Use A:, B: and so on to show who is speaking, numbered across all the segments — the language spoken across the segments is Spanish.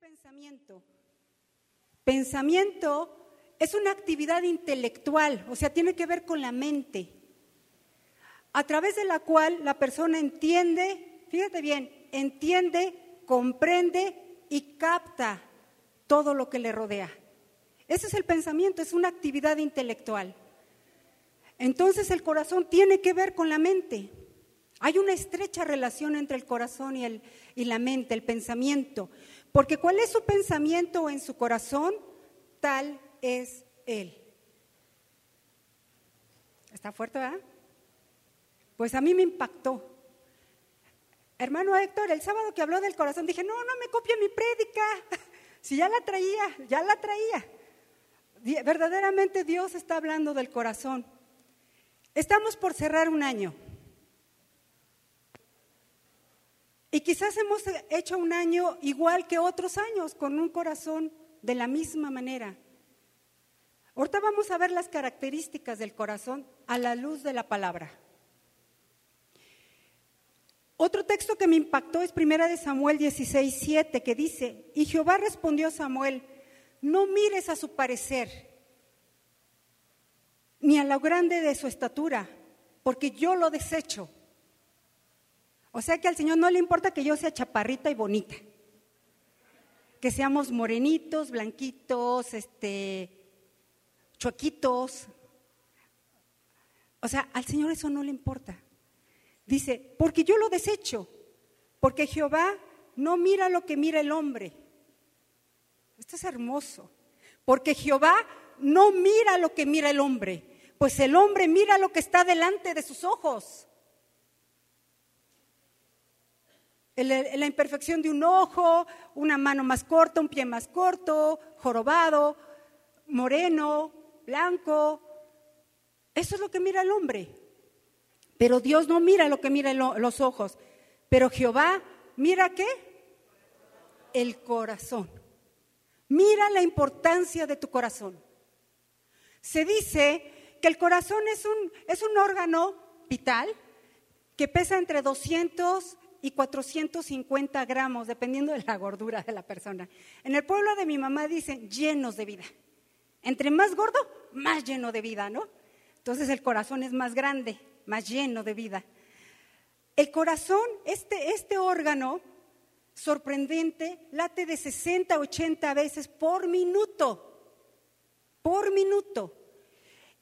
A: pensamiento? Pensamiento es una actividad intelectual, o sea, tiene que ver con la mente, a través de la cual la persona entiende, fíjate bien, entiende, comprende y capta todo lo que le rodea. Ese es el pensamiento, es una actividad intelectual. Entonces el corazón tiene que ver con la mente. Hay una estrecha relación entre el corazón y, el, y la mente, el pensamiento. Porque cuál es su pensamiento en su corazón, tal es él. ¿Está fuerte, verdad? Pues a mí me impactó. Hermano Héctor, el sábado que habló del corazón, dije, no, no me copie mi prédica. Si ya la traía, ya la traía. Verdaderamente Dios está hablando del corazón. Estamos por cerrar un año. Y quizás hemos hecho un año igual que otros años, con un corazón de la misma manera. Ahorita vamos a ver las características del corazón a la luz de la palabra. Otro texto que me impactó es primera de Samuel 16, 7, que dice, y Jehová respondió a Samuel, no mires a su parecer, ni a lo grande de su estatura, porque yo lo desecho. O sea que al Señor no le importa que yo sea chaparrita y bonita, que seamos morenitos, blanquitos, este, chuequitos. O sea, al Señor eso no le importa. Dice, porque yo lo desecho, porque Jehová no mira lo que mira el hombre. Esto es hermoso, porque Jehová no mira lo que mira el hombre, pues el hombre mira lo que está delante de sus ojos. La imperfección de un ojo, una mano más corta, un pie más corto, jorobado, moreno, blanco. Eso es lo que mira el hombre. Pero Dios no mira lo que mira los ojos. Pero Jehová, ¿mira qué? El corazón. Mira la importancia de tu corazón. Se dice que el corazón es un, es un órgano vital que pesa entre 200 y 450 gramos, dependiendo de la gordura de la persona. En el pueblo de mi mamá dicen llenos de vida. Entre más gordo, más lleno de vida, ¿no? Entonces el corazón es más grande, más lleno de vida. El corazón, este, este órgano sorprendente, late de 60 a 80 veces por minuto. Por minuto.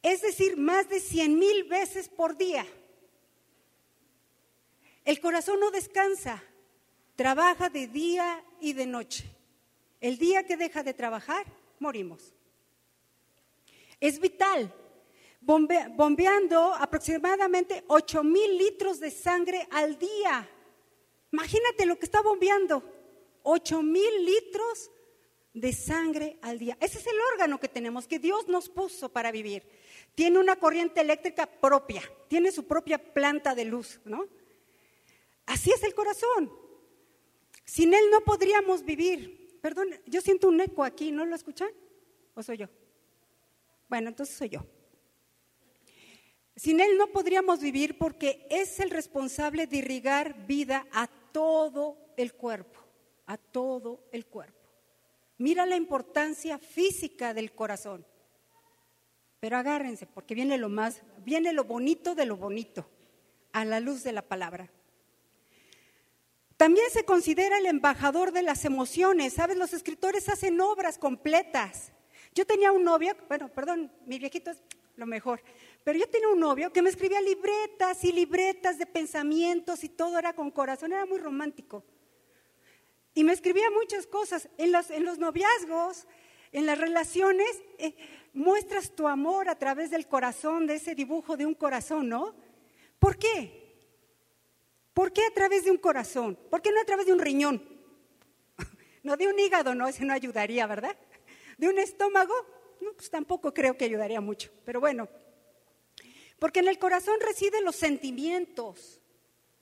A: Es decir, más de 100 mil veces por día. El corazón no descansa, trabaja de día y de noche. El día que deja de trabajar, morimos. Es vital, bombeando aproximadamente 8 mil litros de sangre al día. Imagínate lo que está bombeando, 8 mil litros de sangre al día. Ese es el órgano que tenemos, que Dios nos puso para vivir. Tiene una corriente eléctrica propia, tiene su propia planta de luz, ¿no? Así es el corazón. Sin Él no podríamos vivir. Perdón, yo siento un eco aquí, ¿no lo escuchan? ¿O soy yo? Bueno, entonces soy yo. Sin Él no podríamos vivir porque es el responsable de irrigar vida a todo el cuerpo, a todo el cuerpo. Mira la importancia física del corazón. Pero agárrense, porque viene lo más, viene lo bonito de lo bonito, a la luz de la palabra. También se considera el embajador de las emociones. ¿Sabes? Los escritores hacen obras completas. Yo tenía un novio, bueno, perdón, mi viejito es lo mejor, pero yo tenía un novio que me escribía libretas y libretas de pensamientos y todo era con corazón, era muy romántico. Y me escribía muchas cosas. En los, en los noviazgos, en las relaciones, eh, muestras tu amor a través del corazón, de ese dibujo de un corazón, ¿no? ¿Por qué? ¿Por qué a través de un corazón? ¿Por qué no a través de un riñón? No de un hígado, no, ese no ayudaría, ¿verdad? ¿De un estómago? No, pues tampoco creo que ayudaría mucho, pero bueno. Porque en el corazón residen los sentimientos,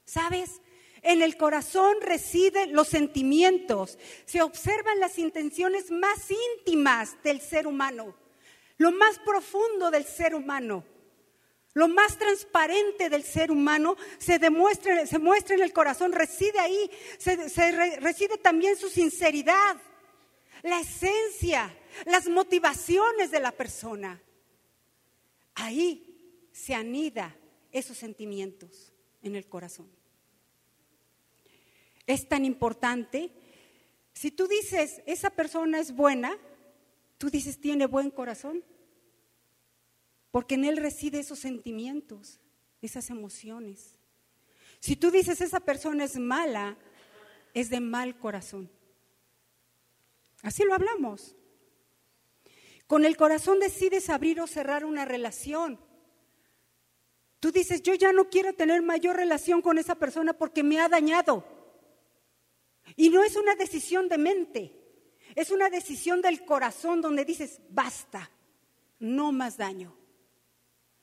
A: ¿sabes? En el corazón residen los sentimientos. Se observan las intenciones más íntimas del ser humano, lo más profundo del ser humano. Lo más transparente del ser humano se demuestra, se muestra en el corazón, reside ahí, reside también su sinceridad, la esencia, las motivaciones de la persona. Ahí se anida esos sentimientos en el corazón. Es tan importante, si tú dices, esa persona es buena, tú dices, tiene buen corazón, porque en él reside esos sentimientos, esas emociones. Si tú dices, esa persona es mala, es de mal corazón. Así lo hablamos. Con el corazón decides abrir o cerrar una relación. Tú dices, yo ya no quiero tener mayor relación con esa persona porque me ha dañado. Y no es una decisión de mente, es una decisión del corazón donde dices, basta, no más daño.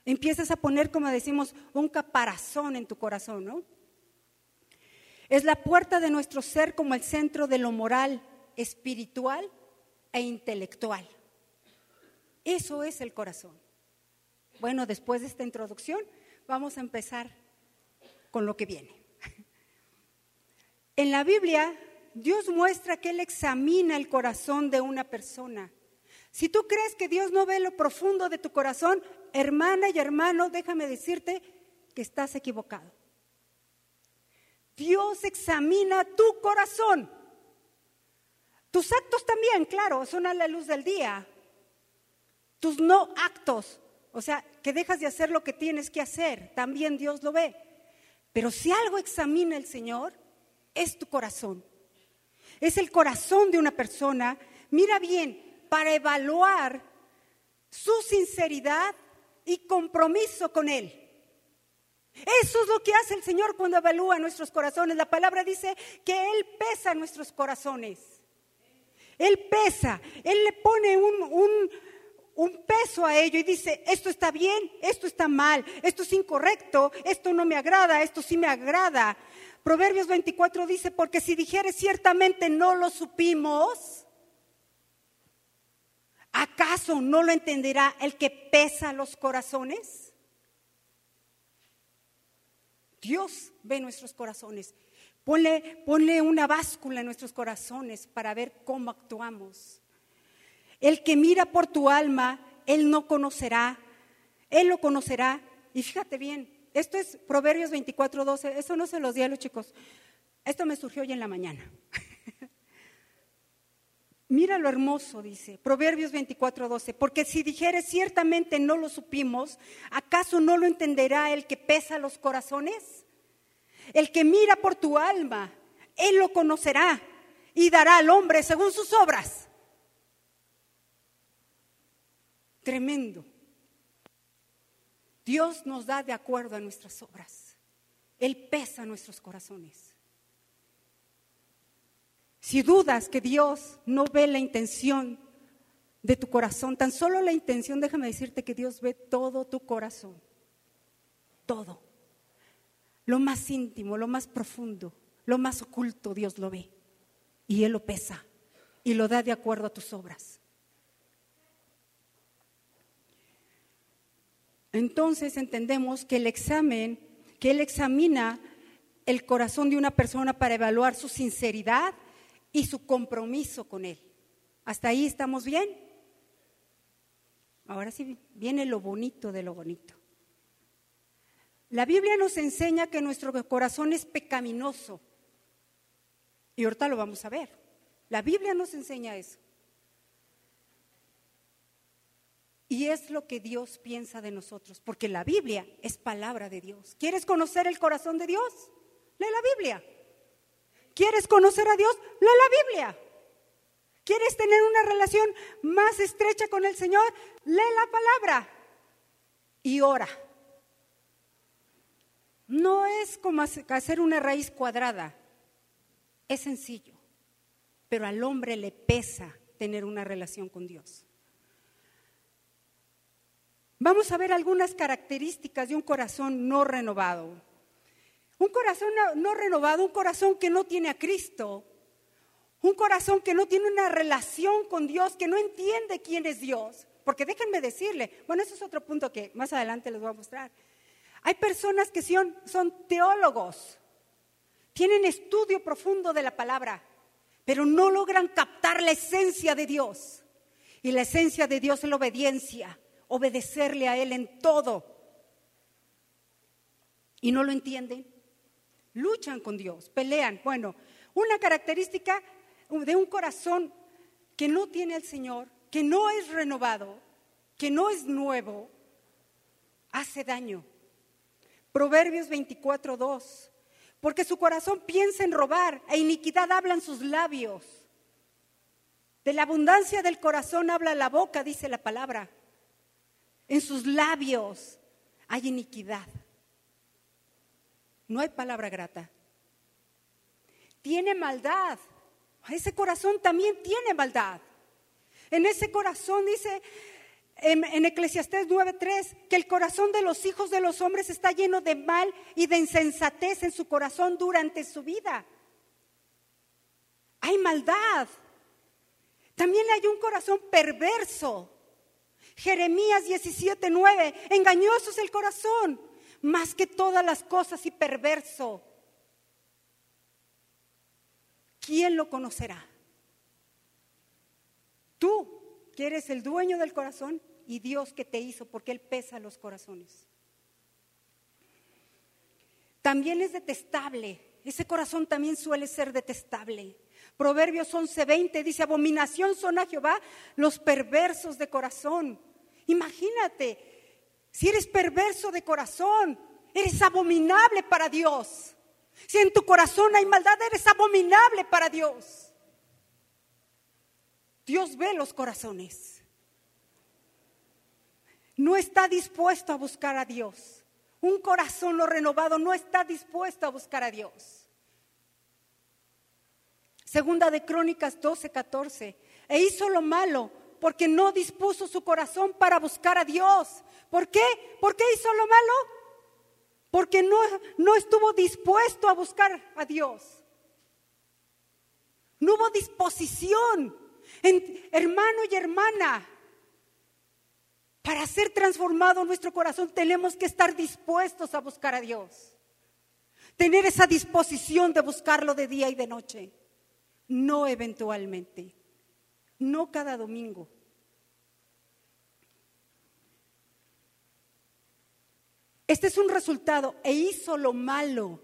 A: Empiezas a poner, como decimos, un caparazón en tu corazón, ¿no? Es la puerta de nuestro ser como el centro de lo moral, espiritual e intelectual. Eso es el corazón. Bueno, después de esta introducción, vamos a empezar con lo que viene. En la Biblia, Dios muestra que Él examina el corazón de una persona. Si tú crees que Dios no ve lo profundo de tu corazón, hermana y hermano, déjame decirte que estás equivocado. Dios examina tu corazón. Tus actos también, claro, son a la luz del día. Tus no actos o sea, que dejas de hacer lo que tienes que hacer, también Dios lo ve. Pero si algo examina el Señor, es tu corazón. Es el corazón de una persona, mira bien, para evaluar su sinceridad y compromiso con Él. Eso es lo que hace el Señor cuando evalúa nuestros corazones. La palabra dice que Él pesa nuestros corazones. Él pesa, Él le pone un, un un peso a ello y dice, esto está bien, esto está mal, esto es incorrecto, esto no me agrada, esto sí me agrada. Proverbios 24 dice, porque si dijeres ciertamente no lo supimos, ¿acaso no lo entenderá el que pesa los corazones? Dios ve nuestros corazones. Ponle, una báscula en nuestros corazones para ver cómo actuamos. El que mira por tu alma, él no conocerá, él lo conocerá. Y fíjate bien, esto es Proverbios 24, 12, eso no se los di a los chicos. Esto me surgió hoy en la mañana. Mira lo hermoso, dice Proverbios 24, 12, porque si dijeres ciertamente no lo supimos, ¿acaso no lo entenderá el que pesa los corazones? El que mira por tu alma, él lo conocerá y dará al hombre según sus obras. Tremendo. Dios nos da de acuerdo a nuestras obras. Él pesa nuestros corazones. Si dudas que Dios no ve la intención de tu corazón, tan solo la intención, déjame decirte que Dios ve todo tu corazón. Todo. Lo más íntimo, lo más profundo, lo más oculto, Dios lo ve. Y Él lo pesa y lo da de acuerdo a tus obras. Entonces entendemos que el examen, que Él examina el corazón de una persona para evaluar su sinceridad y su compromiso con Él. ¿Hasta ahí estamos bien? Ahora sí viene lo bonito de lo bonito. La Biblia nos enseña que nuestro corazón es pecaminoso. Y ahorita lo vamos a ver. La Biblia nos enseña eso. Y es lo que Dios piensa de nosotros, porque la Biblia es palabra de Dios. ¿Quieres conocer el corazón de Dios? Lee la Biblia. ¿Quieres conocer a Dios? Lee la Biblia. ¿Quieres tener una relación más estrecha con el Señor? Lee la palabra y ora. No es como hacer una raíz cuadrada, es sencillo, pero al hombre le pesa tener una relación con Dios. Vamos a ver algunas características de un corazón no renovado. Un corazón no, renovado, un corazón que no tiene a Cristo, un corazón que no tiene una relación con Dios, que no entiende quién es Dios. Porque déjenme decirle, bueno, ese es otro punto que más adelante les voy a mostrar. Hay personas que son, son teólogos, tienen estudio profundo de la palabra, pero no logran captar la esencia de Dios. Y la esencia de Dios es la obediencia, obedecerle a Él en todo. ¿Y no lo entienden? Luchan con Dios, pelean. Bueno, una característica de un corazón que no tiene al Señor, que no es renovado, que no es nuevo, hace daño. Proverbios 24, 2. Porque su corazón piensa en robar e iniquidad hablan sus labios. De la abundancia del corazón habla la boca, dice la palabra. En sus labios hay iniquidad. No hay palabra grata. Tiene maldad. Ese corazón también tiene maldad. En ese corazón dice en, en Eclesiastés 9:3 que el corazón de los hijos de los hombres está lleno de mal y de insensatez en su corazón durante su vida. Hay maldad. También hay un corazón perverso. Jeremías 17:9, engañoso es el corazón, más que todas las cosas y perverso. ¿Quién lo conocerá? Tú, que eres el dueño del corazón y Dios que te hizo, porque Él pesa los corazones. También es detestable. Ese corazón también suele ser detestable. Proverbios 11:20 dice, abominación son a Jehová los perversos de corazón. Imagínate, si eres perverso de corazón, eres abominable para Dios. Si en tu corazón hay maldad, eres abominable para Dios. Dios ve los corazones. No está dispuesto a buscar a Dios. Un corazón no renovado no está dispuesto a buscar a Dios. Segunda de Crónicas 12, 14. E hizo lo malo porque no dispuso su corazón para buscar a Dios. ¿Por qué? ¿Por qué hizo lo malo? Porque no, no estuvo dispuesto a buscar a Dios. No hubo disposición, hermano y hermana. Para ser transformado nuestro corazón tenemos que estar dispuestos a buscar a Dios. Tener esa disposición de buscarlo de día y de noche. No eventualmente no cada domingo. Este es un resultado e hizo lo malo.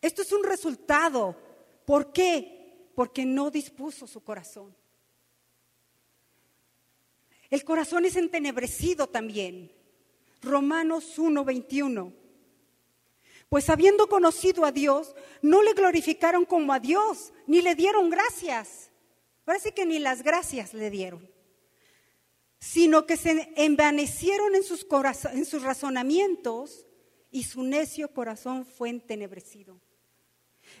A: Esto es un resultado. ¿Por qué? Porque no dispuso su corazón. El corazón es entenebrecido también. Romanos 1:21. Pues habiendo conocido a Dios, no le glorificaron como a Dios, ni le dieron gracias Parece que ni las gracias le dieron, sino que se envanecieron en sus, en sus razonamientos y su necio corazón fue entenebrecido.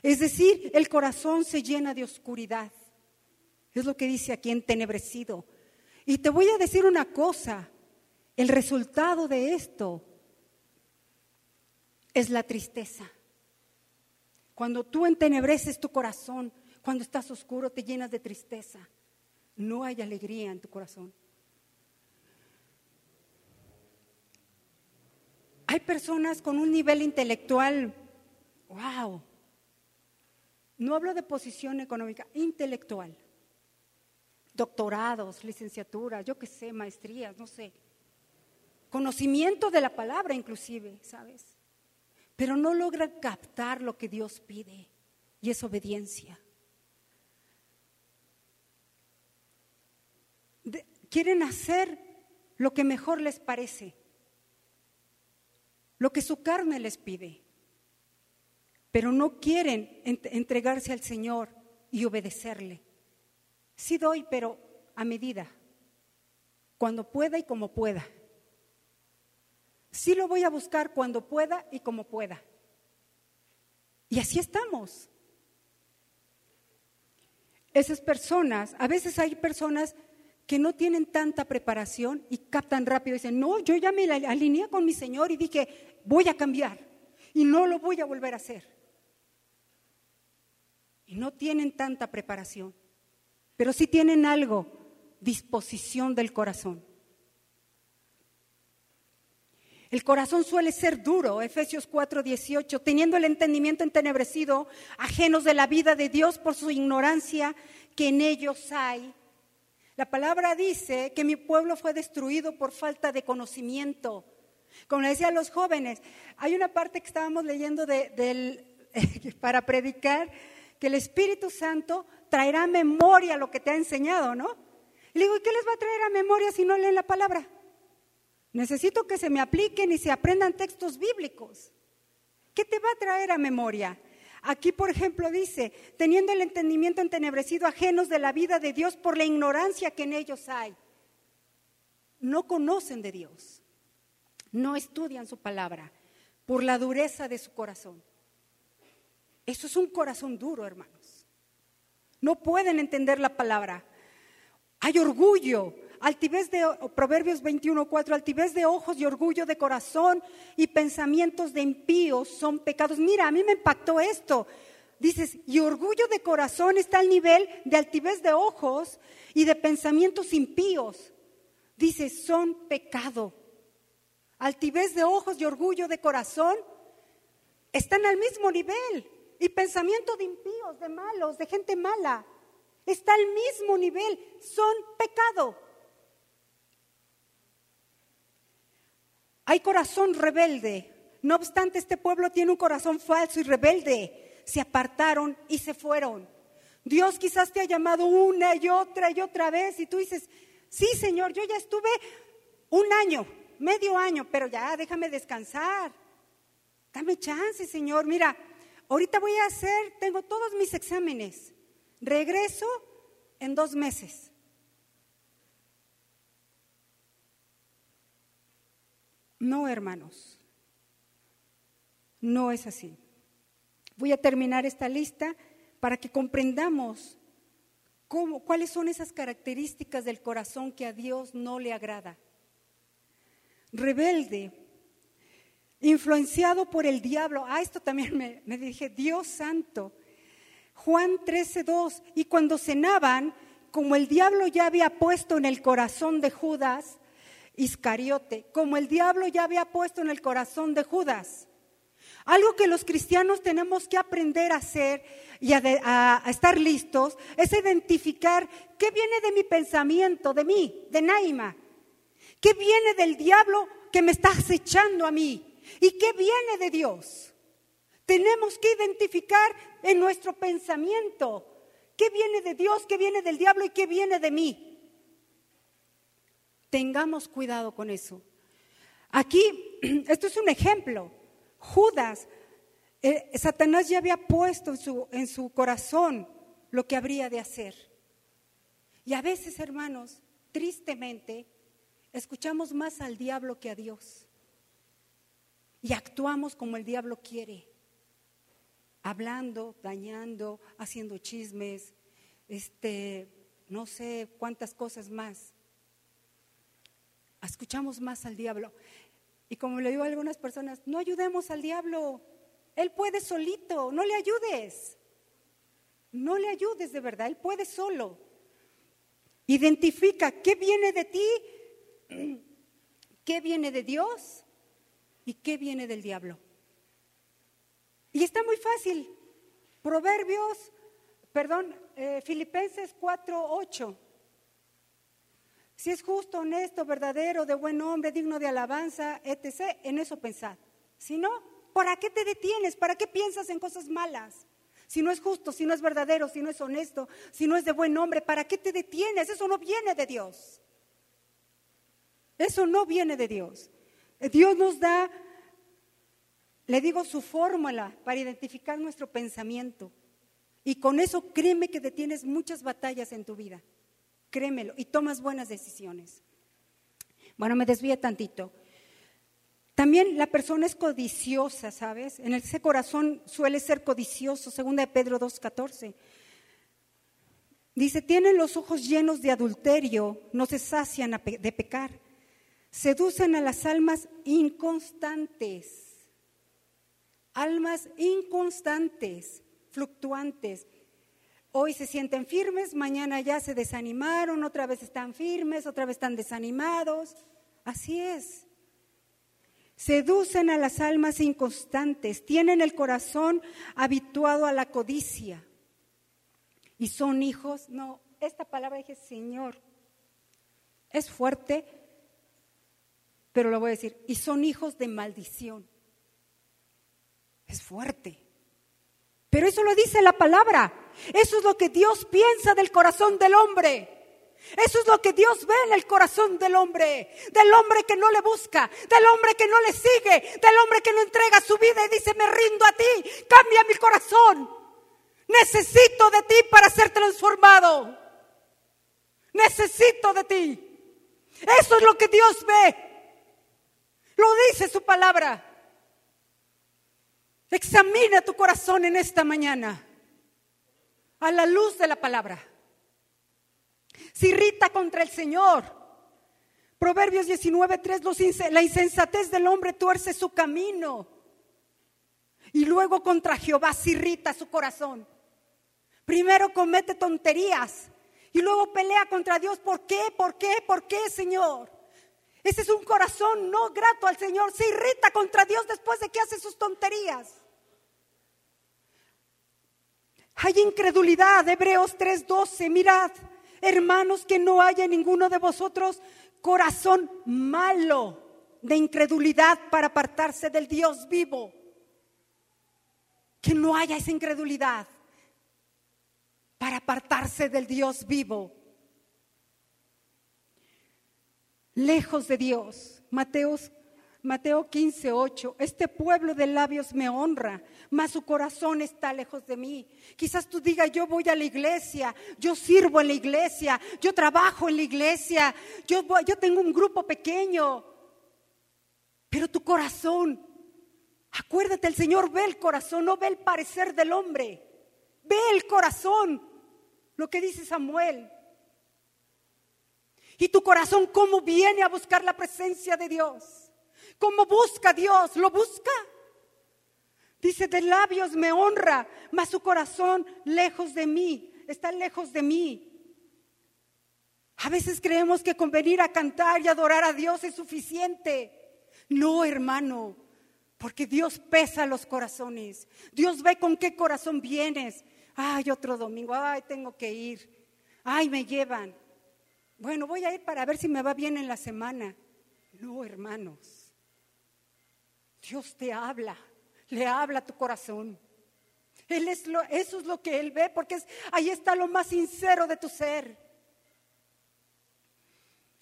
A: Es decir, el corazón se llena de oscuridad. Es lo que dice aquí, entenebrecido. Y te voy a decir una cosa, el resultado de esto es la tristeza. Cuando tú entenebreces tu corazón, cuando estás oscuro te llenas de tristeza. No hay alegría en tu corazón. Hay personas con un nivel intelectual, wow. No hablo de posición económica, intelectual. Doctorados, licenciaturas, yo qué sé, maestrías, no sé. Conocimiento de la palabra inclusive, ¿sabes? Pero no logran captar lo que Dios pide y es obediencia. Quieren hacer lo que mejor les parece, lo que su carne les pide, pero no quieren entregarse al Señor y obedecerle. Sí doy, pero a medida, cuando pueda y como pueda. Sí lo voy a buscar cuando pueda y como pueda. Y así estamos. Esas personas, a veces hay personas que no tienen tanta preparación y captan rápido y dicen, no, yo ya me alineé con mi Señor y dije, voy a cambiar y no lo voy a volver a hacer. Y no tienen tanta preparación, pero sí tienen algo, disposición del corazón. El corazón suele ser duro, Efesios 4, 18, teniendo el entendimiento entenebrecido, ajenos de la vida de Dios por su ignorancia que en ellos hay. La palabra dice que mi pueblo fue destruido por falta de conocimiento. Como le decía a los jóvenes, hay una parte que estábamos leyendo del, para predicar, que el Espíritu Santo traerá a memoria lo que te ha enseñado, ¿no? Y le digo, ¿y qué les va a traer a memoria si no leen la palabra? Necesito que se me apliquen y se aprendan textos bíblicos. ¿Qué te va a traer a memoria? Aquí, por ejemplo, dice, teniendo el entendimiento entenebrecido, ajenos de la vida de Dios por la ignorancia que en ellos hay. No conocen de Dios, no estudian su palabra por la dureza de su corazón. Eso es un corazón duro, hermanos. No pueden entender la palabra. Hay orgullo, altivez de Proverbios 21:4, altivez de ojos y orgullo de corazón y pensamientos de impíos son pecados. Mira, a mí me impactó esto. Dices, y orgullo de corazón está al nivel de altivez de ojos y de pensamientos impíos. Dices, son pecado. Altivez de ojos y orgullo de corazón están al mismo nivel. Y pensamiento de impíos, de malos, de gente mala, está al mismo nivel. Son pecado. Hay corazón rebelde. No obstante, este pueblo tiene un corazón falso y rebelde. Se apartaron y se fueron. Dios quizás te ha llamado una y otra y otra vez y tú dices, sí Señor, yo ya estuve un año, medio año, pero ya déjame descansar. Dame chance, Señor. Mira, ahorita voy a hacer, tengo todos mis exámenes. Regreso en dos meses. No, hermanos, no es así. Voy a terminar esta lista para que comprendamos cómo, cuáles son esas características del corazón que a Dios no le agrada. Rebelde, influenciado por el diablo. Ah, esto también me, me dije, Dios santo. Juan 13:2. Y cuando cenaban, como el diablo ya había puesto en el corazón de Judas, Iscariote, como el diablo ya había puesto en el corazón de Judas. Algo que los cristianos tenemos que aprender a hacer y a, estar listos es identificar qué viene de mi pensamiento, de mí, de Naima, qué viene del diablo que me está acechando a mí y qué viene de Dios. Tenemos que identificar en nuestro pensamiento qué viene de Dios, qué viene del diablo y qué viene de mí. Tengamos cuidado con eso. Aquí, esto es un ejemplo. Judas, eh, Satanás ya había puesto en su, en su corazón lo que habría de hacer. Y a veces, hermanos, tristemente, escuchamos más al diablo que a Dios. Y actuamos como el diablo quiere, hablando, dañando, haciendo chismes, este, no sé cuántas cosas más escuchamos más al diablo. Y como le digo a algunas personas, no ayudemos al diablo. Él puede solito, no le ayudes. No le ayudes de verdad, él puede solo. Identifica qué viene de ti, qué viene de Dios y qué viene del diablo. Y está muy fácil. Proverbios, perdón, eh, Filipenses 4, 8. Si es justo, honesto, verdadero, de buen hombre, digno de alabanza, etc., en eso pensad. Si no, ¿para qué te detienes? ¿Para qué piensas en cosas malas? Si no es justo, si no es verdadero, si no es honesto, si no es de buen hombre, ¿para qué te detienes? Eso no viene de Dios. Eso no viene de Dios. Dios nos da, le digo, su fórmula para identificar nuestro pensamiento. Y con eso créeme que detienes muchas batallas en tu vida créemelo, y tomas buenas decisiones. Bueno, me desvía tantito. También la persona es codiciosa, ¿sabes? En ese corazón suele ser codicioso, segunda de Pedro 2.14. Dice, tienen los ojos llenos de adulterio, no se sacian de pecar, seducen a las almas inconstantes, almas inconstantes, fluctuantes, Hoy se sienten firmes, mañana ya se desanimaron, otra vez están firmes, otra vez están desanimados. Así es. Seducen a las almas inconstantes, tienen el corazón habituado a la codicia. Y son hijos, no, esta palabra dije, Señor, es fuerte, pero lo voy a decir, y son hijos de maldición. Es fuerte. Pero eso lo dice la palabra. Eso es lo que Dios piensa del corazón del hombre. Eso es lo que Dios ve en el corazón del hombre, del hombre que no le busca, del hombre que no le sigue, del hombre que no entrega su vida y dice, me rindo a ti, cambia mi corazón. Necesito de ti para ser transformado. Necesito de ti. Eso es lo que Dios ve. Lo dice su palabra. Examina tu corazón en esta mañana a la luz de la palabra. Se irrita contra el Señor. Proverbios 19:3, la insensatez del hombre tuerce su camino. Y luego contra Jehová se irrita su corazón. Primero comete tonterías y luego pelea contra Dios. ¿Por qué? ¿Por qué? ¿Por qué, Señor? Ese es un corazón no grato al Señor. Se irrita contra Dios después de que hace sus tonterías. Hay incredulidad, Hebreos 3:12. Mirad, hermanos, que no haya ninguno de vosotros corazón malo de incredulidad para apartarse del Dios vivo. Que no haya esa incredulidad para apartarse del Dios vivo. Lejos de Dios. Mateos Mateo 15, 8. Este pueblo de labios me honra, mas su corazón está lejos de mí. Quizás tú digas, yo voy a la iglesia, yo sirvo en la iglesia, yo trabajo en la iglesia, yo, yo tengo un grupo pequeño. Pero tu corazón, acuérdate, el Señor ve el corazón, no ve el parecer del hombre. Ve el corazón, lo que dice Samuel. Y tu corazón, ¿cómo viene a buscar la presencia de Dios? ¿Cómo busca Dios? ¿Lo busca? Dice, de labios me honra, mas su corazón lejos de mí, está lejos de mí. A veces creemos que con venir a cantar y adorar a Dios es suficiente. No, hermano, porque Dios pesa los corazones. Dios ve con qué corazón vienes. Ay, otro domingo, ay, tengo que ir. Ay, me llevan. Bueno, voy a ir para ver si me va bien en la semana. No, hermanos. Dios te habla, le habla a tu corazón. Él es lo, eso es lo que Él ve, porque ahí está lo más sincero de tu ser.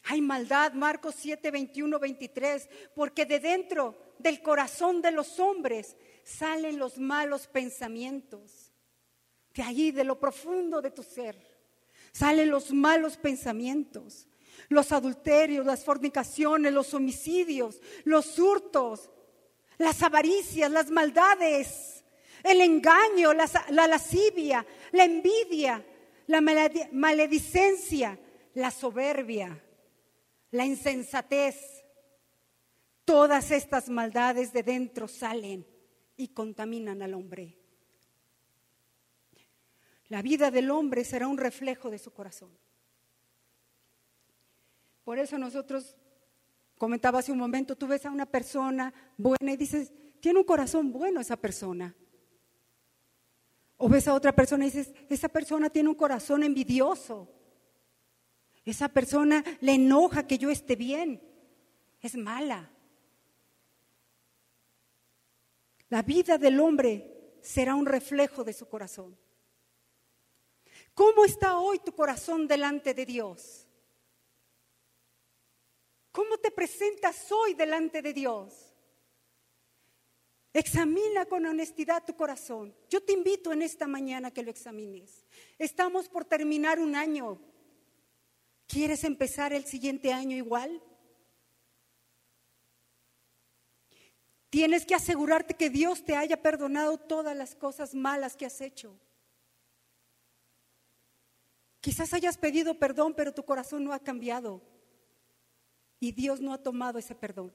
A: Hay maldad, Marcos 7, 21, 23, porque de dentro del corazón de los hombres salen los malos pensamientos. De allí, de lo profundo de tu ser, salen los malos pensamientos, los adulterios, las fornicaciones, los homicidios, los hurtos, las avaricias, las maldades, el engaño, la, lascivia, la envidia, la maledicencia, la soberbia, la insensatez. Todas estas maldades de dentro salen y contaminan al hombre. La vida del hombre será un reflejo de su corazón. Por eso nosotros Comentaba hace un momento, tú ves a una persona buena y dices, tiene un corazón bueno esa persona. O ves a otra persona y dices, esa persona tiene un corazón envidioso. Esa persona le enoja que yo esté bien. Es mala. La vida del hombre será un reflejo de su corazón. ¿Cómo está hoy tu corazón delante de Dios? ¿Cómo te presentas hoy delante de Dios? Examina con honestidad tu corazón. Yo te invito en esta mañana que lo examines. Estamos por terminar un año. ¿Quieres empezar el siguiente año igual? Tienes que asegurarte que Dios te haya perdonado todas las cosas malas que has hecho. Quizás hayas pedido perdón, pero tu corazón no ha cambiado y Dios no ha tomado ese perdón.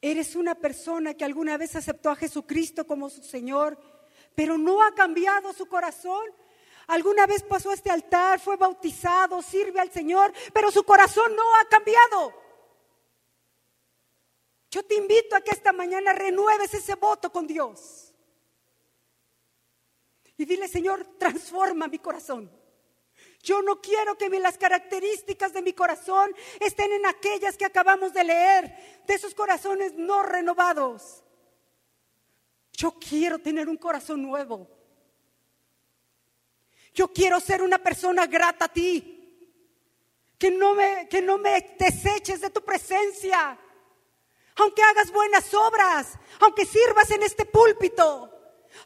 A: Eres una persona que alguna vez aceptó a Jesucristo como su Señor, pero no ha cambiado su corazón. Alguna vez pasó a este altar, fue bautizado, sirve al Señor, pero su corazón no ha cambiado. Yo te invito a que esta mañana renueves ese voto con Dios. Y dile, Señor, transforma mi corazón. Yo no quiero que las características de mi corazón estén en aquellas que acabamos de leer, de esos corazones no renovados. Yo quiero tener un corazón nuevo. Yo quiero ser una persona grata a ti. Que no me, que no me deseches de tu presencia. Aunque hagas buenas obras, aunque sirvas en este púlpito,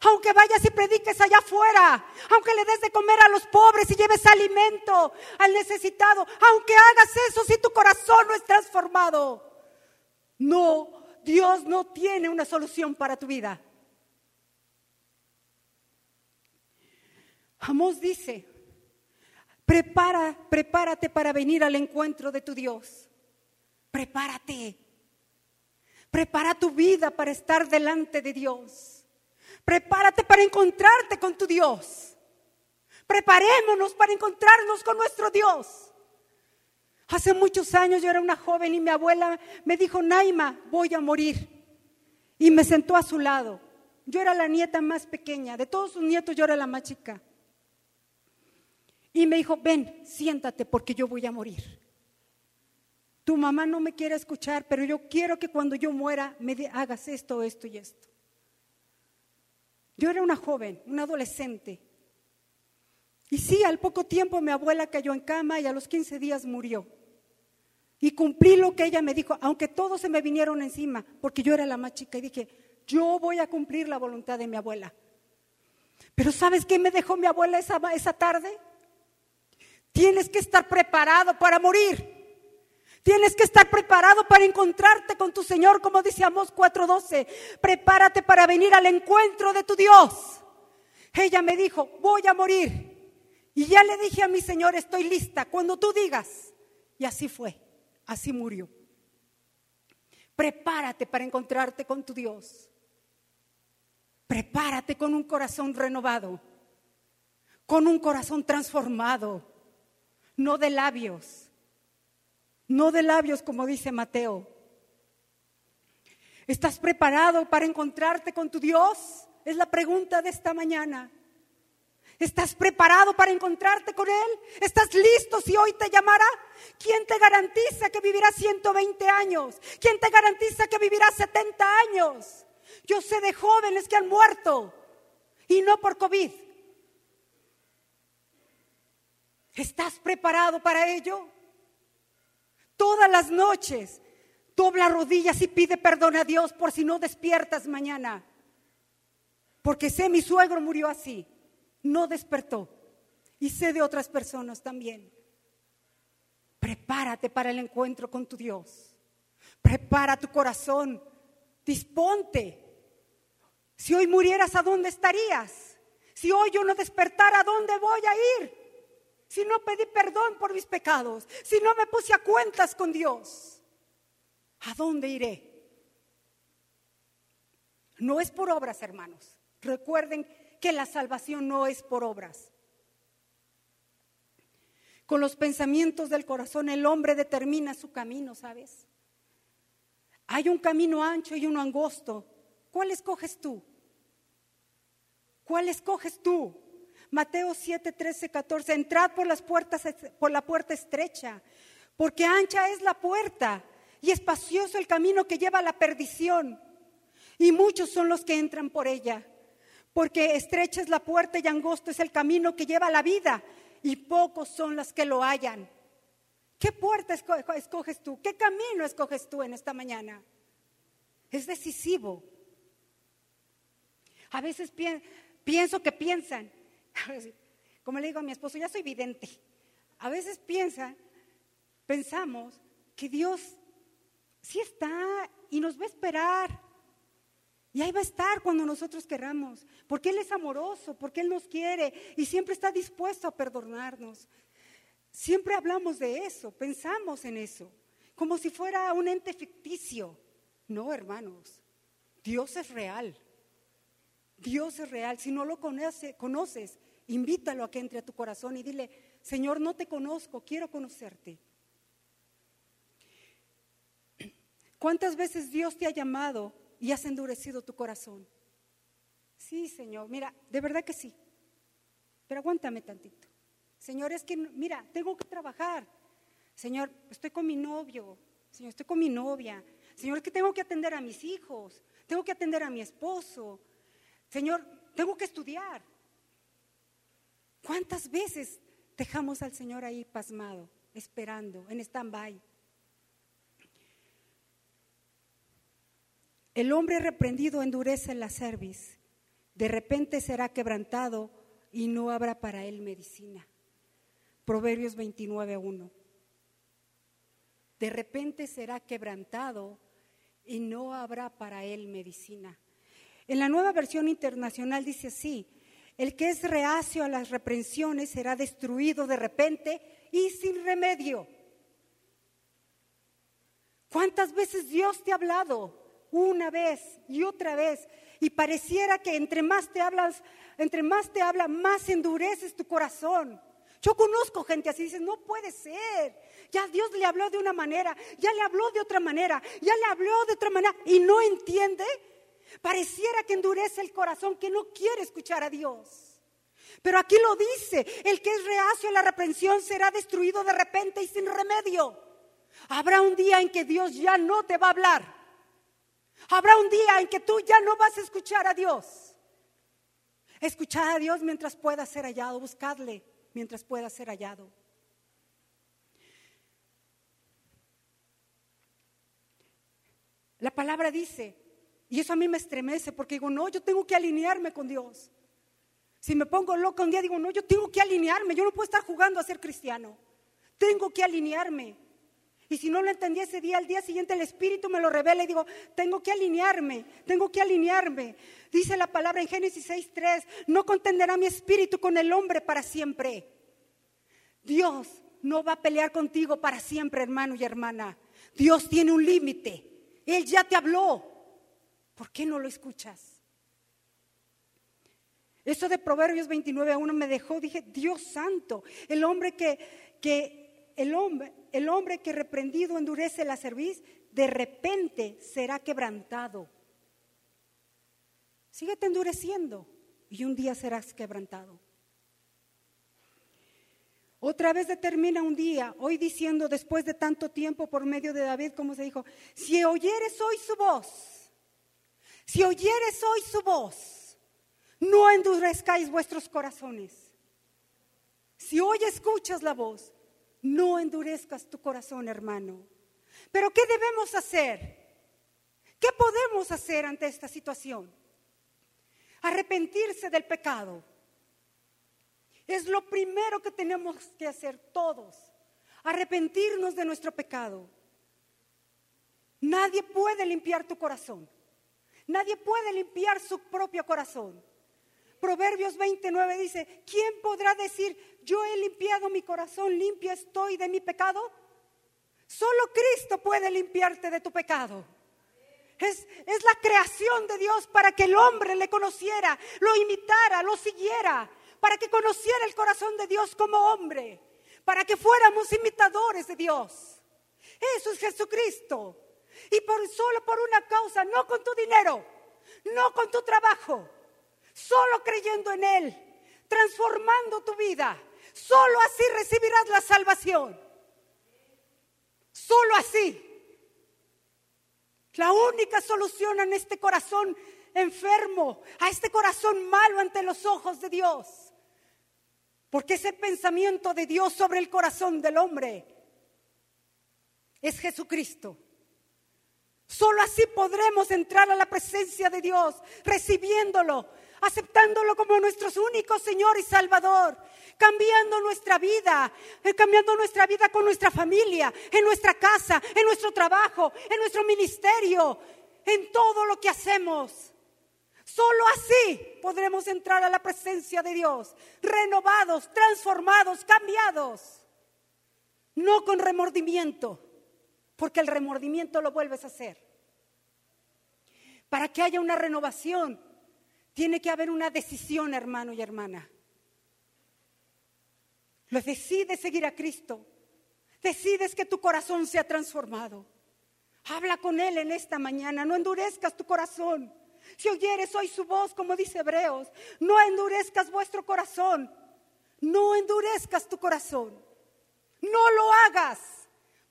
A: aunque vayas y prediques allá afuera, aunque le des de comer a los pobres y lleves alimento al necesitado, aunque hagas eso si tu corazón no es transformado. No, Dios no tiene una solución para tu vida. Amós dice, prepara, prepárate para venir al encuentro de tu Dios. Prepárate. Prepara tu vida para estar delante de Dios. Prepárate para encontrarte con tu Dios. Preparémonos para encontrarnos con nuestro Dios. Hace muchos años yo era una joven y mi abuela me dijo, Naima, voy a morir. Y me sentó a su lado. Yo era la nieta más pequeña, de todos sus nietos yo era la más chica. Y me dijo, ven, siéntate porque yo voy a morir. Tu mamá no me quiere escuchar, pero yo quiero que cuando yo muera me hagas esto, esto y esto. Yo era una joven, una adolescente. Y sí, al poco tiempo mi abuela cayó en cama y a los 15 días murió. Y cumplí lo que ella me dijo, aunque todos se me vinieron encima, porque yo era la más chica y dije, yo voy a cumplir la voluntad de mi abuela. Pero ¿sabes qué me dejó mi abuela esa, esa tarde? Tienes que estar preparado para morir. Tienes que estar preparado para encontrarte con tu Señor, como dice Amós 4:12. Prepárate para venir al encuentro de tu Dios. Ella me dijo, voy a morir. Y ya le dije a mi Señor, estoy lista cuando tú digas. Y así fue, así murió. Prepárate para encontrarte con tu Dios. Prepárate con un corazón renovado, con un corazón transformado, no de labios no de labios como dice Mateo. ¿Estás preparado para encontrarte con tu Dios? Es la pregunta de esta mañana. ¿Estás preparado para encontrarte con Él? ¿Estás listo si hoy te llamara? ¿Quién te garantiza que vivirás 120 años? ¿Quién te garantiza que vivirás 70 años? Yo sé de jóvenes que han muerto y no por COVID. ¿Estás preparado para ello? Todas las noches. Dobla rodillas y pide perdón a Dios por si no despiertas mañana. Porque sé mi suegro murió así, no despertó. Y sé de otras personas también. Prepárate para el encuentro con tu Dios. Prepara tu corazón. Disponte. Si hoy murieras, ¿a dónde estarías? Si hoy yo no despertara, ¿a dónde voy a ir? Si no pedí perdón por mis pecados, si no me puse a cuentas con Dios, ¿a dónde iré? No es por obras, hermanos. Recuerden que la salvación no es por obras. Con los pensamientos del corazón el hombre determina su camino, ¿sabes? Hay un camino ancho y uno angosto. ¿Cuál escoges tú? ¿Cuál escoges tú? Mateo 7, 13, 14, entrad por las puertas, por la puerta estrecha, porque ancha es la puerta y espacioso el camino que lleva a la perdición, y muchos son los que entran por ella, porque estrecha es la puerta y angosto es el camino que lleva a la vida, y pocos son los que lo hallan. ¿Qué puerta escoges tú? ¿Qué camino escoges tú en esta mañana? Es decisivo. A veces pienso que piensan, Como le digo a mi esposo, ya soy vidente. A veces piensa, pensamos que Dios sí está y nos va a esperar. Y ahí va a estar cuando nosotros queramos, porque Él es amoroso, porque Él nos quiere y siempre está dispuesto a perdonarnos. Siempre hablamos de eso, pensamos en eso, como si fuera un ente ficticio. No, hermanos, Dios es real. Dios es real. Si no lo conoces, invítalo a que entre a tu corazón y dile, Señor, no te conozco, quiero conocerte. ¿Cuántas veces Dios te ha llamado y has endurecido tu corazón? Sí, Señor, mira, de verdad que sí. pero aguántame tantito. Señor, es que, mira, tengo que trabajar. Señor, estoy con mi novio. Señor, estoy con mi novia. Señor, es que tengo que atender a mis hijos. Tengo que atender a mi esposo. Señor, tengo que estudiar. ¿Cuántas veces dejamos al Señor ahí pasmado, esperando, en stand-by? El hombre reprendido endurece la cerviz. De repente será quebrantado y no habrá para él medicina. Proverbios 29.1. De repente será quebrantado y no habrá para él medicina. En la nueva versión internacional dice así, el que es reacio a las reprensiones será destruido de repente y sin remedio. ¿Cuántas veces Dios te ha hablado? Una vez y otra vez. Y pareciera que entre más te hablas, entre más te habla, más endureces tu corazón. Yo conozco gente así, dice, no puede ser. Ya Dios le habló de una manera, ya le habló de otra manera, ya le habló de otra manera y no entiende Pareciera que endurece el corazón, que no quiere escuchar a Dios. Pero aquí lo dice, el que es reacio a la reprensión será destruido de repente y sin remedio. Habrá un día en que Dios ya no te va a hablar. Habrá un día en que tú ya no vas a escuchar a Dios. Escuchad a Dios mientras pueda ser hallado, buscadle mientras pueda ser hallado. La palabra dice, y eso a mí me estremece porque digo, no, yo tengo que alinearme con Dios. Si me pongo loca un día, digo, no, yo tengo que alinearme, yo no puedo estar jugando a ser cristiano. Tengo que alinearme. Y si no lo entendí ese día, al día siguiente el Espíritu me lo revela y digo, tengo que alinearme, tengo que alinearme. Dice la palabra en Génesis 6.3, no contenderá mi espíritu con el hombre para siempre. Dios no va a pelear contigo para siempre, hermano y hermana. Dios tiene un límite. Él ya te habló. ¿Por qué no lo escuchas? Eso de Proverbios 29 a 1 me dejó, dije, Dios santo, el hombre que, que el hombre, el hombre que reprendido endurece la cerviz, de repente será quebrantado. Síguete endureciendo y un día serás quebrantado. Otra vez determina un día, hoy diciendo después de tanto tiempo por medio de David, como se dijo, si oyeres hoy su voz, si oyeres hoy su voz, no endurezcáis vuestros corazones. Si hoy escuchas la voz, no endurezcas tu corazón, hermano. Pero ¿qué debemos hacer? ¿Qué podemos hacer ante esta situación? Arrepentirse del pecado. Es lo primero que tenemos que hacer todos. Arrepentirnos de nuestro pecado. Nadie puede limpiar tu corazón. Nadie puede limpiar su propio corazón. Proverbios 29 dice, ¿quién podrá decir, yo he limpiado mi corazón, limpia estoy de mi pecado? Solo Cristo puede limpiarte de tu pecado. Es, es, la creación de Dios para que el hombre le conociera, lo imitara, lo siguiera, para que conociera el corazón de Dios como hombre, para que fuéramos imitadores de Dios. Eso es Jesucristo. Y por solo por una causa, no con tu dinero, no con tu trabajo, solo creyendo en Él, transformando tu vida. Solo así recibirás la salvación. Solo así. La única solución en este corazón enfermo, a este corazón malo ante los ojos de Dios. Porque ese pensamiento de Dios sobre el corazón del hombre es Jesucristo. Solo así podremos entrar a la presencia de Dios, recibiéndolo, aceptándolo como nuestro único Señor y Salvador, cambiando nuestra vida, eh, cambiando nuestra vida con nuestra familia, en nuestra casa, en nuestro trabajo, en nuestro ministerio, en todo lo que hacemos. Solo así podremos entrar a la presencia de Dios, renovados, transformados, cambiados, no con remordimiento porque el remordimiento lo vuelves a hacer. Para que haya una renovación, tiene que haber una decisión, hermano y hermana. Lo decides seguir a Cristo. Decides que tu corazón sea transformado. Habla con Él en esta mañana. No endurezcas tu corazón. Si oyeres hoy su voz, como dice Hebreos, no endurezcas vuestro corazón. No endurezcas tu corazón. No lo hagas,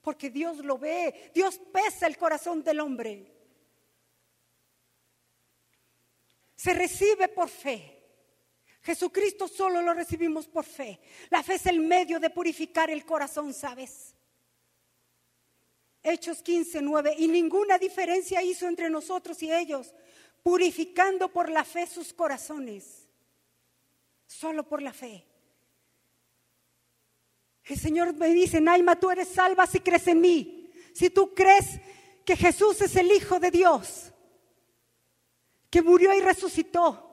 A: porque Dios lo ve. Dios pesa el corazón del hombre. Se recibe por fe. Jesucristo solo lo recibimos por fe. La fe es el medio de purificar el corazón, ¿sabes? Hechos 15, 9. Y ninguna diferencia hizo entre nosotros y ellos, purificando por la fe sus corazones. Solo por la fe. El Señor me dice, Naima, tú eres salva si crees en mí. Si tú crees que Jesús es el Hijo de Dios, que murió y resucitó.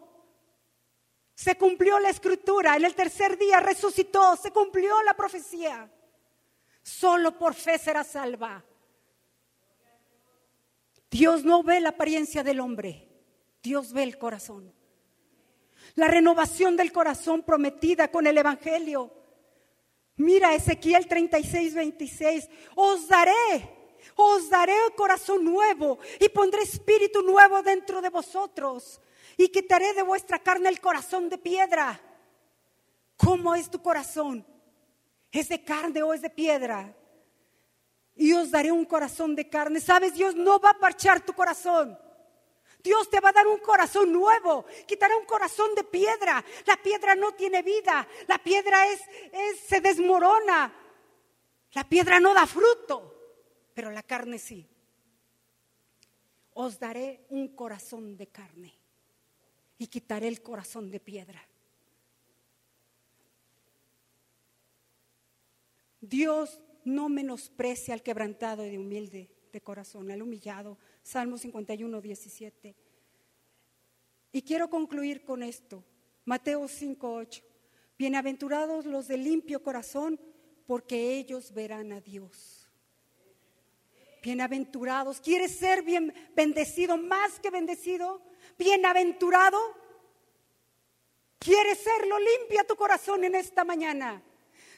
A: Se cumplió la escritura, en el tercer día resucitó, se cumplió la profecía. Solo por fe será salva. Dios no ve la apariencia del hombre, Dios ve el corazón. La renovación del corazón prometida con el Evangelio. Mira Ezequiel 36, 26. Os daré, os daré un corazón nuevo y pondré espíritu nuevo dentro de vosotros y quitaré de vuestra carne el corazón de piedra. ¿Cómo es tu corazón? ¿Es de carne o es de piedra? Y os daré un corazón de carne. Sabes, Dios no va a parchar tu corazón. Dios te va a dar un corazón nuevo, quitará un corazón de piedra. La piedra no tiene vida, la piedra es, se desmorona. La piedra no da fruto, pero la carne sí. Os daré un corazón de carne y quitaré el corazón de piedra. Dios no menosprecia al quebrantado y humilde de corazón, al humillado. Salmo 51, 17. Y quiero concluir con esto. Mateo 5, 8. Bienaventurados los de limpio corazón, porque ellos verán a Dios. Bienaventurados. ¿Quieres ser bien bendecido, más que bendecido? bienaventurado? ¿Quieres serlo? Limpia tu corazón en esta mañana.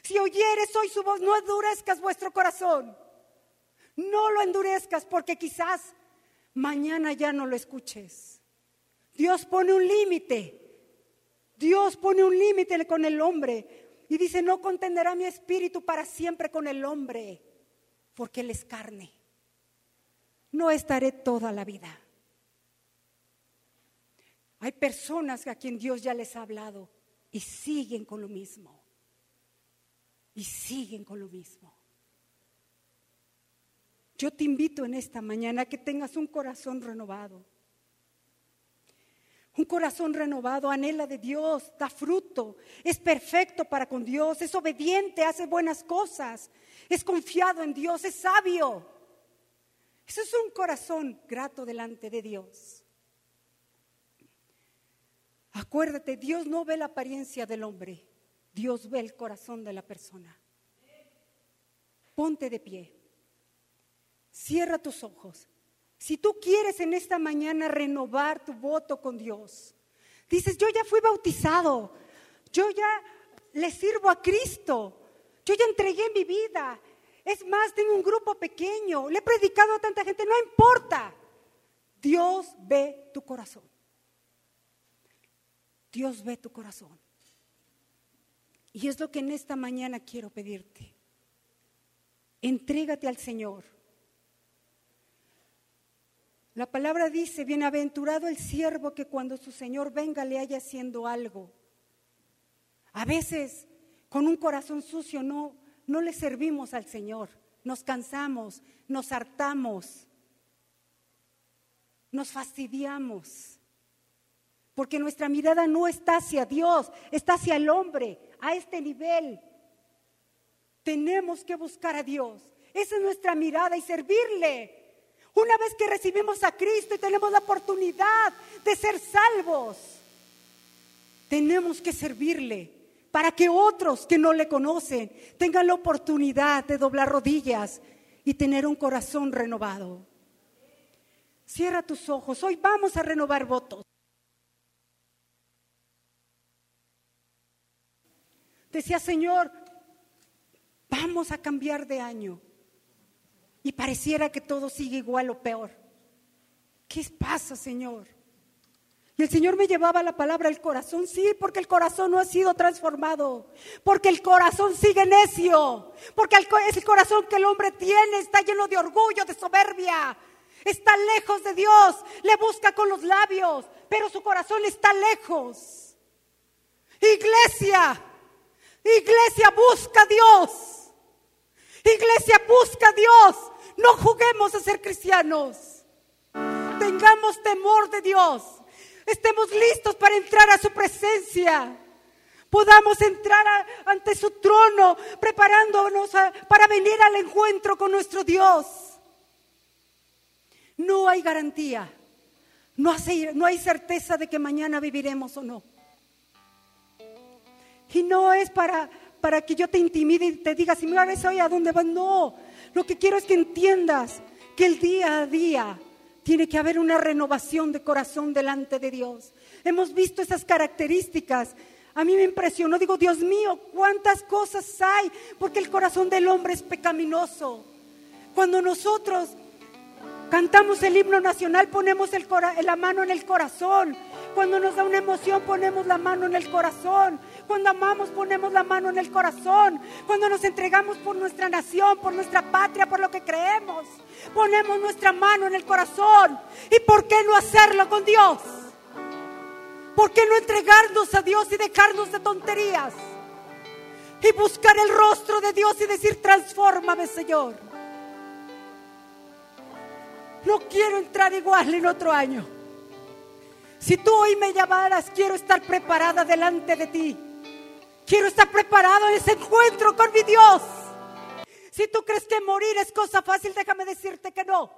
A: Si oyeres hoy su voz, no endurezcas vuestro corazón. No lo endurezcas porque quizás mañana ya no lo escuches. Dios pone un límite. Dios pone un límite con el hombre y dice, no contenderá mi espíritu para siempre con el hombre, porque él es carne. No estaré toda la vida. Hay personas a quien Dios ya les ha hablado y siguen con lo mismo. Y siguen con lo mismo. Yo te invito en esta mañana a que tengas un corazón renovado. Un corazón renovado anhela de Dios, da fruto, es perfecto para con Dios, es obediente, hace buenas cosas, es confiado en Dios, es sabio. Eso es un corazón grato delante de Dios. Acuérdate, Dios no ve la apariencia del hombre, Dios ve el corazón de la persona. Ponte de pie, cierra tus ojos. Si tú quieres en esta mañana renovar tu voto con Dios, dices, yo ya fui bautizado, yo ya le sirvo a Cristo, yo ya entregué mi vida. Es más, tengo un grupo pequeño, le he predicado a tanta gente, no importa. Dios ve tu corazón. Dios ve tu corazón. Y es lo que en esta mañana quiero pedirte. Entrégate al Señor. La palabra dice, bienaventurado el siervo que cuando su Señor venga le haya haciendo algo. A veces con un corazón sucio no, no le servimos al Señor. Nos cansamos, nos hartamos, nos fastidiamos porque nuestra mirada no está hacia Dios, está hacia el hombre, a este nivel. Tenemos que buscar a Dios. Esa es nuestra mirada y servirle. Una vez que recibimos a Cristo y tenemos la oportunidad de ser salvos, tenemos que servirle para que otros que no le conocen tengan la oportunidad de doblar rodillas y tener un corazón renovado. Cierra tus ojos. Hoy vamos a renovar votos. Decía, Señor, vamos a cambiar de año. Y pareciera que todo sigue igual o peor. ¿Qué pasa, Señor? Y el Señor me llevaba la palabra el corazón, sí, porque el corazón no ha sido transformado, porque el corazón sigue necio, porque es el corazón que el hombre tiene, está lleno de orgullo, de soberbia, está lejos de Dios, le busca con los labios, pero su corazón está lejos. Iglesia, iglesia, busca a Dios. Iglesia, busca a Dios. No juguemos a ser cristianos. Tengamos temor de Dios. Estemos listos para entrar a su presencia. Podamos entrar ante su trono preparándonos para venir al encuentro con nuestro Dios. No hay garantía. No, hay certeza de que mañana viviremos o no. Y no es para, para que yo te intimide y te diga, si me hoy a dónde vas. No, lo que quiero es que entiendas que el día a día tiene que haber una renovación de corazón delante de Dios. Hemos visto esas características. A mí me impresionó, digo, Dios mío, cuántas cosas hay, porque el corazón del hombre es pecaminoso. Cuando nosotros cantamos el himno nacional, ponemos la mano en el corazón. Cuando nos da una emoción, ponemos la mano en el corazón. Cuando amamos ponemos la mano en el corazón. Cuando nos entregamos por nuestra nación, por nuestra patria, por lo que creemos, ponemos nuestra mano en el corazón. ¿Y por qué no hacerlo con Dios? ¿Por qué no entregarnos a Dios y dejarnos de tonterías? Y buscar el rostro de Dios y decir, transfórmame, Señor. No quiero entrar igual en otro año. Si tú hoy me llamaras, quiero estar preparada delante de ti. Quiero estar preparado en ese encuentro con mi Dios. Si tú crees que morir es cosa fácil, déjame decirte que no.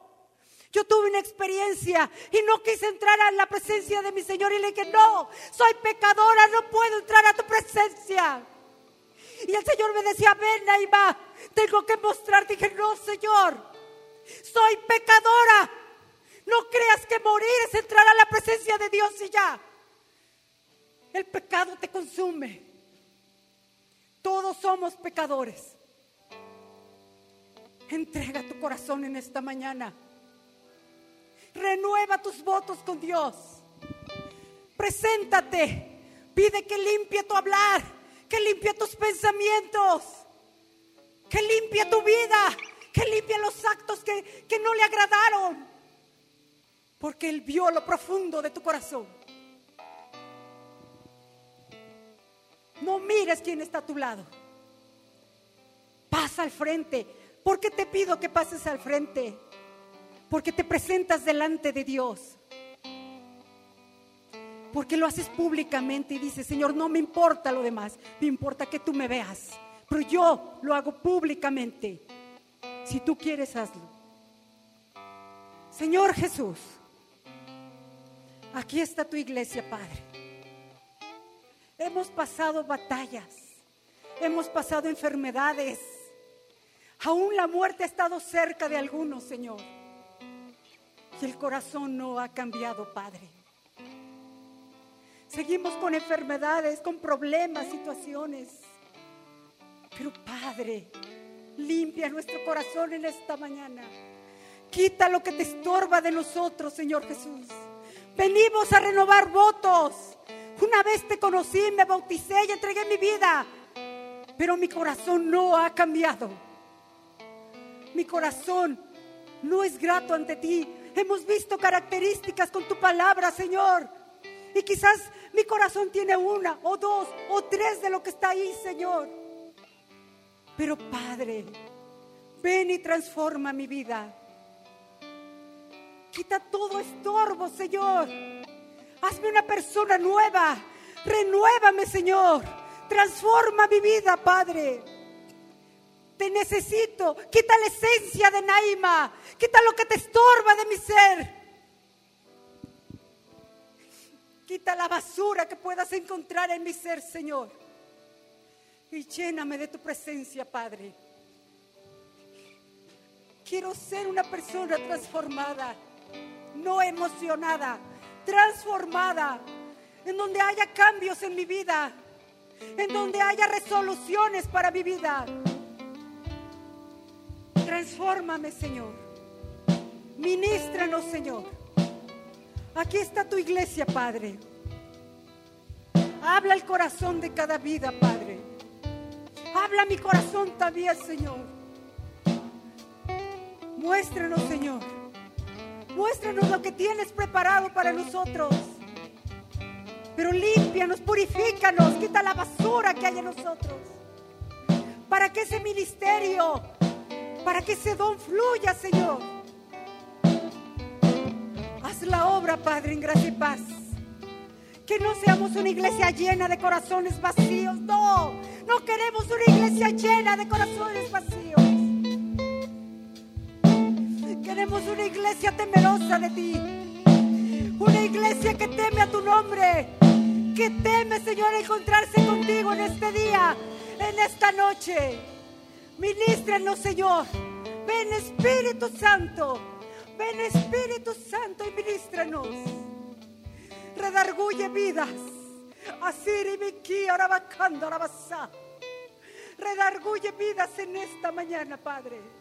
A: Yo tuve una experiencia y no quise entrar a la presencia de mi Señor y le dije, no, soy pecadora, no puedo entrar a tu presencia. Y el Señor me decía, ven va, tengo que mostrarte. Dije, no, Señor, soy pecadora. No creas que morir es entrar a la presencia de Dios y ya. El pecado te consume. Todos somos pecadores. Entrega tu corazón en esta mañana. Renueva tus votos con Dios. Preséntate. Pide que limpie tu hablar, que limpie tus pensamientos, que limpie tu vida, que limpie los actos que, que no le agradaron. Porque Él vio lo profundo de tu corazón. No mires quién está a tu lado. Pasa al frente. ¿Por qué te pido que pases al frente? Porque te presentas delante de Dios. Porque lo haces públicamente y dices, Señor, no me importa lo demás, me importa que tú me veas. Pero yo lo hago públicamente. Si tú quieres, hazlo. Señor Jesús, aquí está tu iglesia, Padre. Hemos pasado batallas, hemos pasado enfermedades. Aún la muerte ha estado cerca de algunos, Señor. Y el corazón no ha cambiado, Padre. Seguimos con enfermedades, con problemas, situaciones. Pero Padre, limpia nuestro corazón en esta mañana. Quita lo que te estorba de nosotros, Señor Jesús. Venimos a renovar votos. Una vez te conocí, me bauticé y entregué mi vida, pero mi corazón no ha cambiado. Mi corazón no es grato ante ti. Hemos visto características con tu palabra, Señor. Y quizás mi corazón tiene una o dos o tres de lo que está ahí, Señor. Pero Padre, ven y transforma mi vida. Quita todo estorbo, Señor. Hazme una persona nueva. Renuévame, Señor. Transforma mi vida, Padre. Te necesito. Quita la esencia de Naima. Quita lo que te estorba de mi ser. Quita la basura que puedas encontrar en mi ser, Señor. Y lléname de tu presencia, Padre. Quiero ser una persona transformada, no emocionada transformada, en donde haya cambios en mi vida, en donde haya resoluciones para mi vida. Transfórmame, Señor. Ministranos, Señor. Aquí está tu iglesia, Padre. Habla el corazón de cada vida, Padre. Habla mi corazón también, Señor. Muéstranos, Señor. Muéstranos lo que tienes preparado para nosotros. Pero límpianos, purifícanos, quita la basura que hay en nosotros. Para que ese ministerio, para que ese don fluya, Señor. Haz la obra, Padre, en gracia y paz. Que no seamos una iglesia llena de corazones vacíos. No, no queremos una iglesia llena de corazones vacíos. Queremos una iglesia temerosa de ti. Una iglesia que teme a tu nombre. Que teme, Señor, encontrarse contigo en este día, en esta noche. Ministranos, Señor. Ven Espíritu Santo. Ven Espíritu Santo y ministranos redarguye vidas. Asiri miki arabacando arabasá. Redarguye vidas en esta mañana, Padre.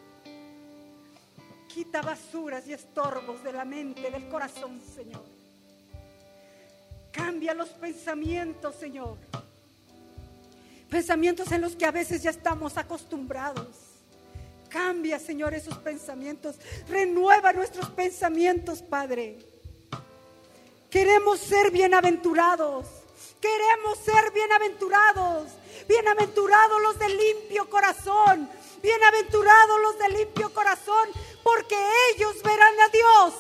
A: Quita basuras y estorbos de la mente, del corazón, Señor. Cambia los pensamientos, Señor. Pensamientos en los que a veces ya estamos acostumbrados. Cambia, Señor, esos pensamientos. Renueva nuestros pensamientos, Padre. Queremos ser bienaventurados. Queremos ser bienaventurados. Bienaventurados los de limpio corazón. Bienaventurados los de limpio corazón, porque ellos verán a Dios.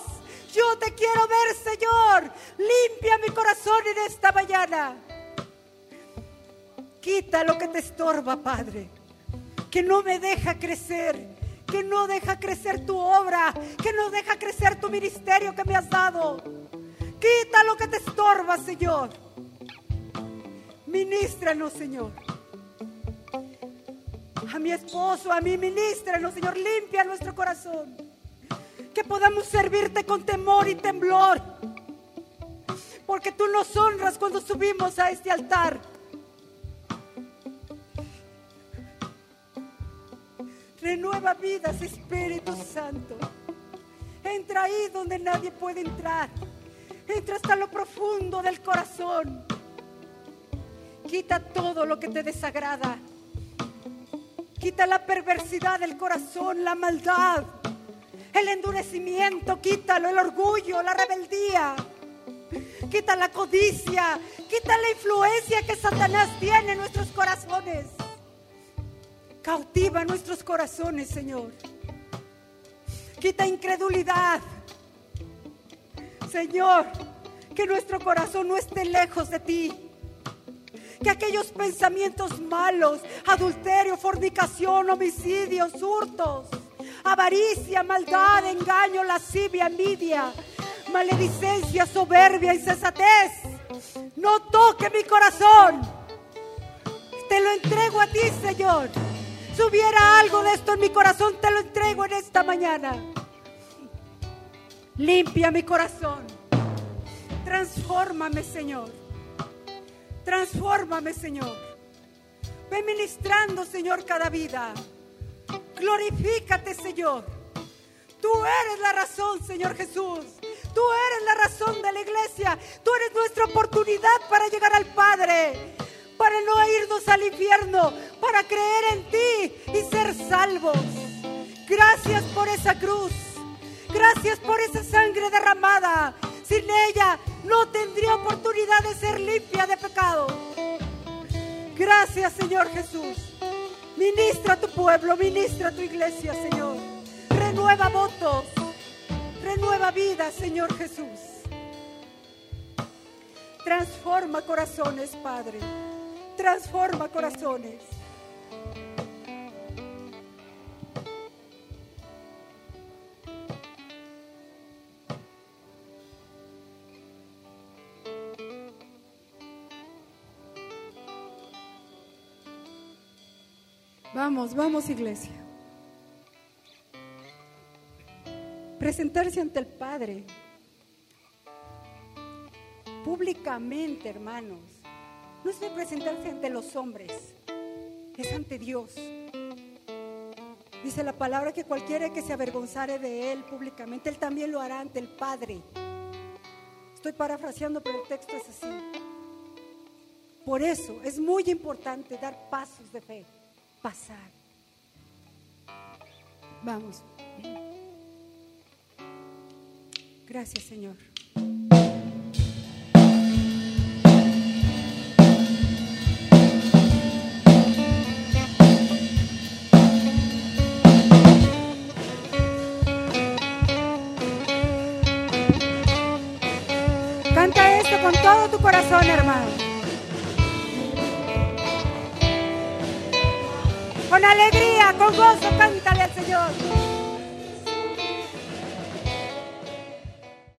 A: Yo te quiero ver, Señor. Limpia mi corazón en esta mañana. Quita lo que te estorba, Padre. Que no me deja crecer. Que no deja crecer tu obra. Que no deja crecer tu ministerio que me has dado. Quita lo que te estorba, Señor. Ministranos, Señor. A mi esposo, a mí, ministranos, Señor. Limpia nuestro corazón. Que podamos servirte con temor y temblor. Porque tú nos honras cuando subimos a este altar. Renueva vidas, Espíritu Santo. Entra ahí donde nadie puede entrar. Entra hasta lo profundo del corazón. Quita todo lo que te desagrada. Quita la perversidad del corazón, la maldad, el endurecimiento, quítalo, el orgullo, la rebeldía. Quita la codicia, quita la influencia que Satanás tiene en nuestros corazones. Cautiva nuestros corazones, Señor. Quita incredulidad, Señor, que nuestro corazón no esté lejos de ti. Que aquellos pensamientos malos, adulterio, fornicación, homicidios, hurtos, avaricia, maldad, engaño, lascivia, envidia, maledicencia, soberbia, insensatez, no toque mi corazón. Te lo entrego a ti, Señor. Si hubiera algo de esto en mi corazón, te lo entrego en esta mañana. Limpia mi corazón. Transfórmame, Señor. Transfórmame, Señor. Ve ministrando, Señor, cada vida. Glorifícate, Señor. Tú eres la razón, Señor Jesús. Tú eres la razón de la iglesia. Tú eres nuestra oportunidad para llegar al Padre. Para no irnos al infierno. Para creer en ti y ser salvos. Gracias por esa cruz. Gracias por esa sangre derramada. Sin ella no tendría oportunidad de ser limpia de pecado. Gracias, Señor Jesús. Ministra a tu pueblo, ministra a tu iglesia, Señor. Renueva votos, renueva vida, Señor Jesús. Transforma corazones, Padre. Transforma corazones. Vamos, vamos iglesia. Presentarse ante el Padre públicamente, hermanos, no es de presentarse ante los hombres, es ante Dios. Dice la palabra que cualquiera que se avergonzare de Él públicamente, Él también lo hará ante el Padre. Estoy parafraseando, pero el texto es así. Por eso es muy importante dar pasos de fe pasar. Vamos. Gracias, Señor. Con alegría, con gozo, cántale al Señor.